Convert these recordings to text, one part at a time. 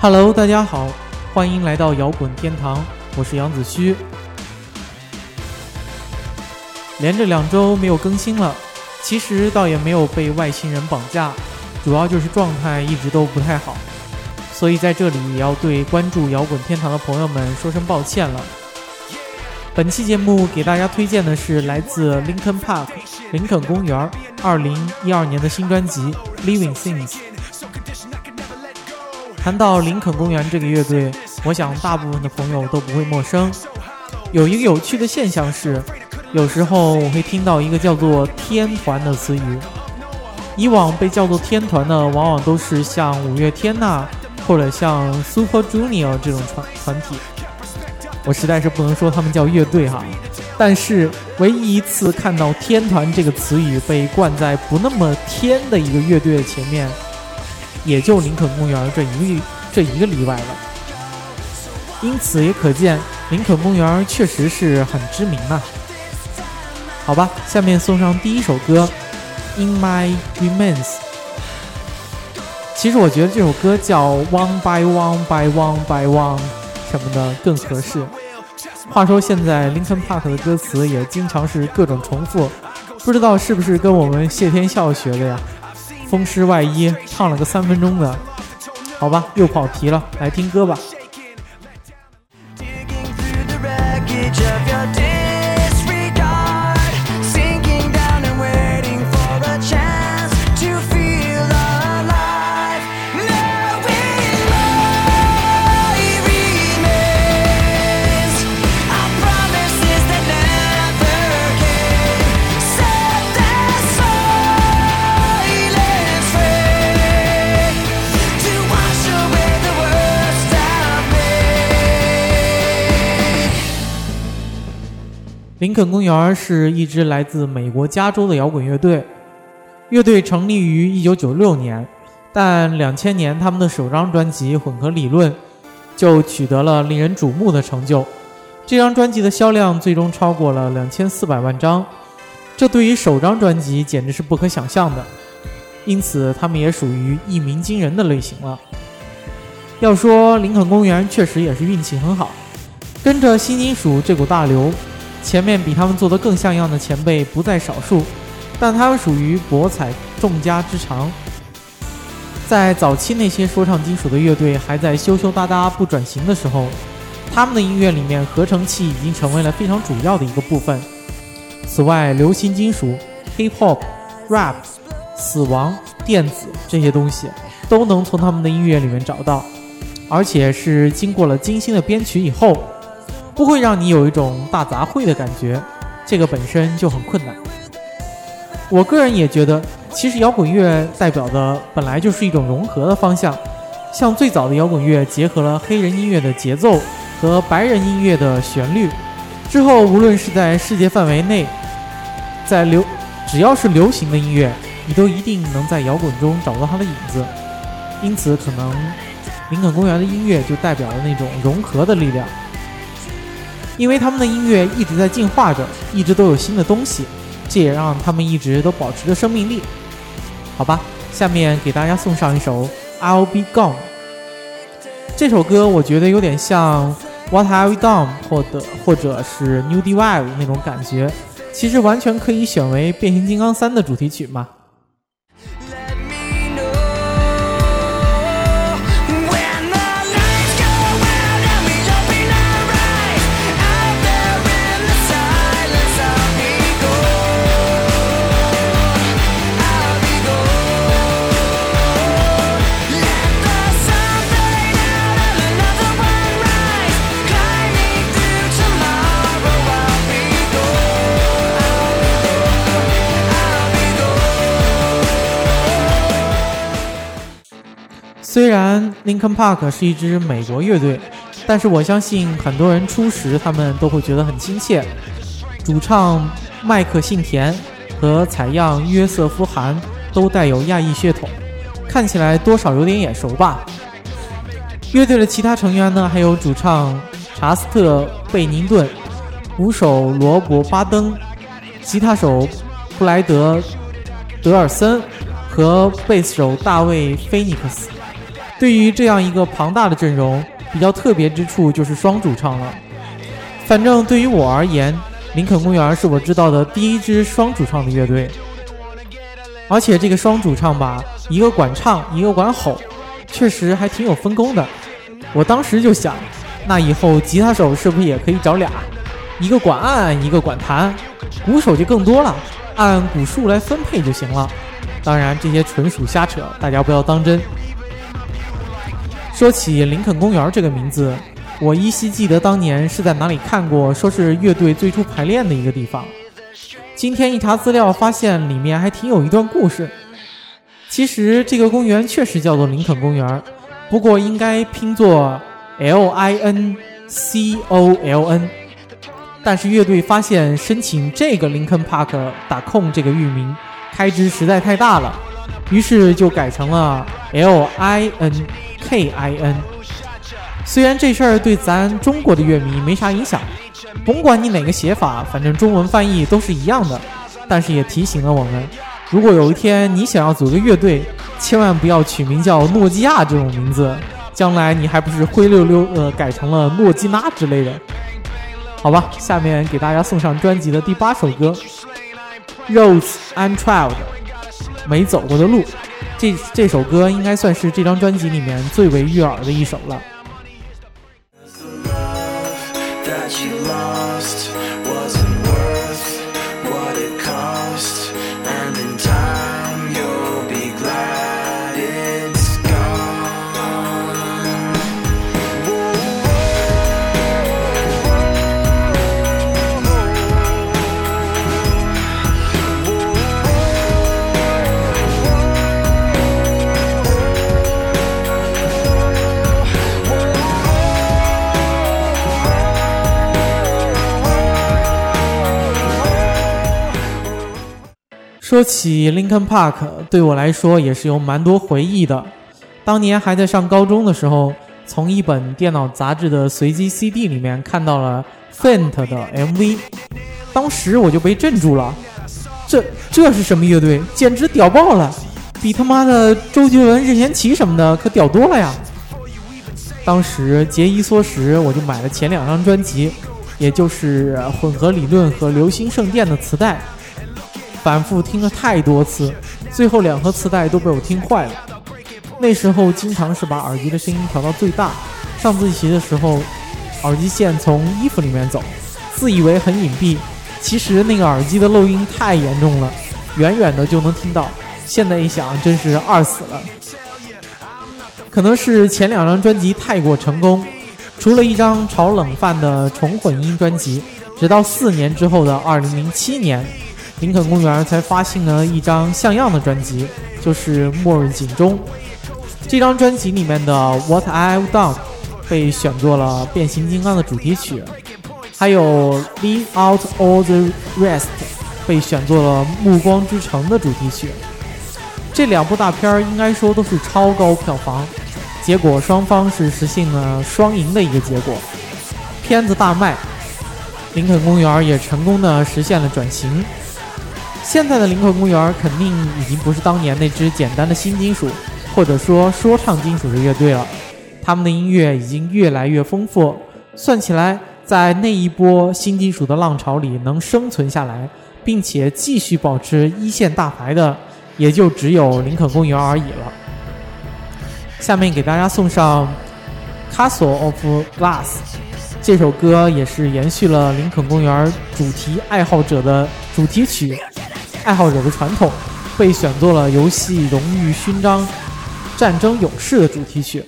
Hello，大家好，欢迎来到摇滚天堂，我是杨子虚。连着两周没有更新了，其实倒也没有被外星人绑架，主要就是状态一直都不太好，所以在这里也要对关注摇滚天堂的朋友们说声抱歉了。本期节目给大家推荐的是来自 Lincoln Park 林肯公园二零一二年的新专辑《Living Things》。谈到林肯公园这个乐队，我想大部分的朋友都不会陌生。有一个有趣的现象是，有时候我会听到一个叫做“天团”的词语。以往被叫做天团的，往往都是像五月天呐，或者像 Super Junior 这种团团体。我实在是不能说他们叫乐队哈，但是唯一一次看到“天团”这个词语被冠在不那么天的一个乐队的前面。也就林肯公园这一个这一个例外了，因此也可见林肯公园确实是很知名呐。好吧，下面送上第一首歌《In My Remains》。其实我觉得这首歌叫《One by One by One by One》什么的更合适。话说现在 Linkin Park 的歌词也经常是各种重复，不知道是不是跟我们谢天笑学的呀？风湿外衣唱了个三分钟的，好吧，又跑题了，来听歌吧。林肯公园是一支来自美国加州的摇滚乐队，乐队成立于1996年，但2000年他们的首张专辑《混合理论》就取得了令人瞩目的成就。这张专辑的销量最终超过了2400万张，这对于首张专辑简直是不可想象的。因此，他们也属于一鸣惊人的类型了。要说林肯公园确实也是运气很好，跟着新金属这股大流。前面比他们做得更像样的前辈不在少数，但他们属于博采众家之长。在早期那些说唱金属的乐队还在羞羞答答不转型的时候，他们的音乐里面合成器已经成为了非常主要的一个部分。此外，流行金属、hip hop、rap、死亡、电子这些东西都能从他们的音乐里面找到，而且是经过了精心的编曲以后。不会让你有一种大杂烩的感觉，这个本身就很困难。我个人也觉得，其实摇滚乐代表的本来就是一种融合的方向。像最早的摇滚乐结合了黑人音乐的节奏和白人音乐的旋律，之后无论是在世界范围内，在流只要是流行的音乐，你都一定能在摇滚中找到它的影子。因此，可能林肯公园的音乐就代表了那种融合的力量。因为他们的音乐一直在进化着，一直都有新的东西，这也让他们一直都保持着生命力。好吧，下面给大家送上一首《I'll Be Gone》。这首歌我觉得有点像《What Have We Done》或者或者是《New Divide》那种感觉，其实完全可以选为《变形金刚三》的主题曲嘛。虽然 Linkin Park 是一支美国乐队，但是我相信很多人初识他们都会觉得很亲切。主唱麦克信田和采样约瑟夫韩都带有亚裔血统，看起来多少有点眼熟吧。乐队的其他成员呢，还有主唱查斯特贝宁顿鼓手罗伯·巴登、吉他手布莱德·德尔森和贝斯手大卫·菲尼克斯。对于这样一个庞大的阵容，比较特别之处就是双主唱了。反正对于我而言，林肯公园是我知道的第一支双主唱的乐队。而且这个双主唱吧，一个管唱，一个管吼，确实还挺有分工的。我当时就想，那以后吉他手是不是也可以找俩，一个管按，一个管弹，鼓手就更多了，按鼓数来分配就行了。当然，这些纯属瞎扯，大家不要当真。说起林肯公园这个名字，我依稀记得当年是在哪里看过，说是乐队最初排练的一个地方。今天一查资料，发现里面还挺有一段故事。其实这个公园确实叫做林肯公园，不过应该拼作 L I N C O L N。但是乐队发现申请这个林肯 Park 打空这个域名开支实在太大了，于是就改成了 L I N K I N。虽然这事儿对咱中国的乐迷没啥影响。甭管你哪个写法，反正中文翻译都是一样的。但是也提醒了我们，如果有一天你想要组个乐队，千万不要取名叫诺基亚这种名字，将来你还不是灰溜溜的改成了诺基拉之类的？好吧，下面给大家送上专辑的第八首歌《Roads Untraveled》，没走过的路。这这首歌应该算是这张专辑里面最为悦耳的一首了。说起 Lincoln Park，对我来说也是有蛮多回忆的。当年还在上高中的时候，从一本电脑杂志的随机 CD 里面看到了 Faint 的 MV，当时我就被镇住了。这这是什么乐队？简直屌爆了！比他妈的周杰伦、任贤齐什么的可屌多了呀！当时节衣缩食，我就买了前两张专辑，也就是《混合理论》和《流星圣殿》的磁带。反复听了太多次，最后两盒磁带都被我听坏了。那时候经常是把耳机的声音调到最大，上自习的时候，耳机线从衣服里面走，自以为很隐蔽，其实那个耳机的漏音太严重了，远远的就能听到。现在一想，真是二死了。可能是前两张专辑太过成功，除了一张炒冷饭的重混音专辑，直到四年之后的二零零七年。林肯公园才发行了一张像样的专辑，就是《末日警钟》。这张专辑里面的《What I've Done》被选作了《变形金刚》的主题曲，还有《Leave Out All the Rest》被选作了《暮光之城》的主题曲。这两部大片儿应该说都是超高票房，结果双方是实现了双赢的一个结果，片子大卖，林肯公园也成功的实现了转型。现在的林肯公园肯定已经不是当年那支简单的新金属，或者说说唱金属的乐队了。他们的音乐已经越来越丰富，算起来，在那一波新金属的浪潮里能生存下来，并且继续保持一线大牌的，也就只有林肯公园而已了。下面给大家送上《Castle of Glass》这首歌，也是延续了林肯公园主题爱好者的主题曲。爱好者的传统，被选作了游戏荣誉勋章《战争勇士》的主题曲。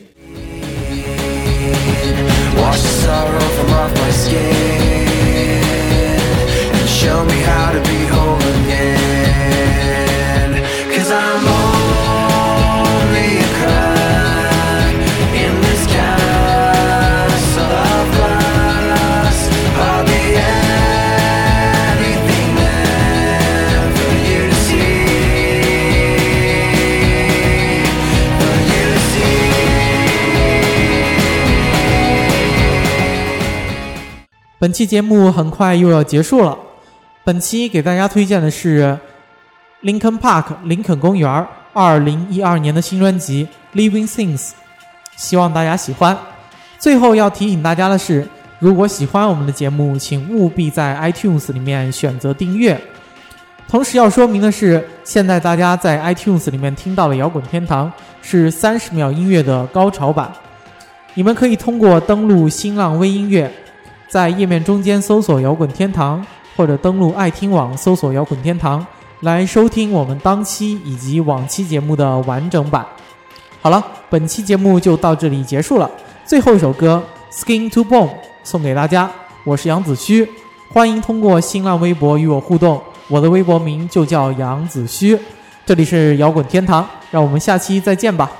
Show me how to be whole again 本期节目很快又要结束了。本期给大家推荐的是 Lincoln Park 林肯公园二零一二年的新专辑《Living Things》，希望大家喜欢。最后要提醒大家的是，如果喜欢我们的节目，请务必在 iTunes 里面选择订阅。同时要说明的是，现在大家在 iTunes 里面听到的《摇滚天堂》是三十秒音乐的高潮版。你们可以通过登录新浪微音乐，在页面中间搜索“摇滚天堂”，或者登录爱听网搜索“摇滚天堂”，来收听我们当期以及往期节目的完整版。好了，本期节目就到这里结束了。最后一首歌《Skin to Bone》送给大家，我是杨子虚，欢迎通过新浪微博与我互动，我的微博名就叫杨子虚。这里是摇滚天堂，让我们下期再见吧。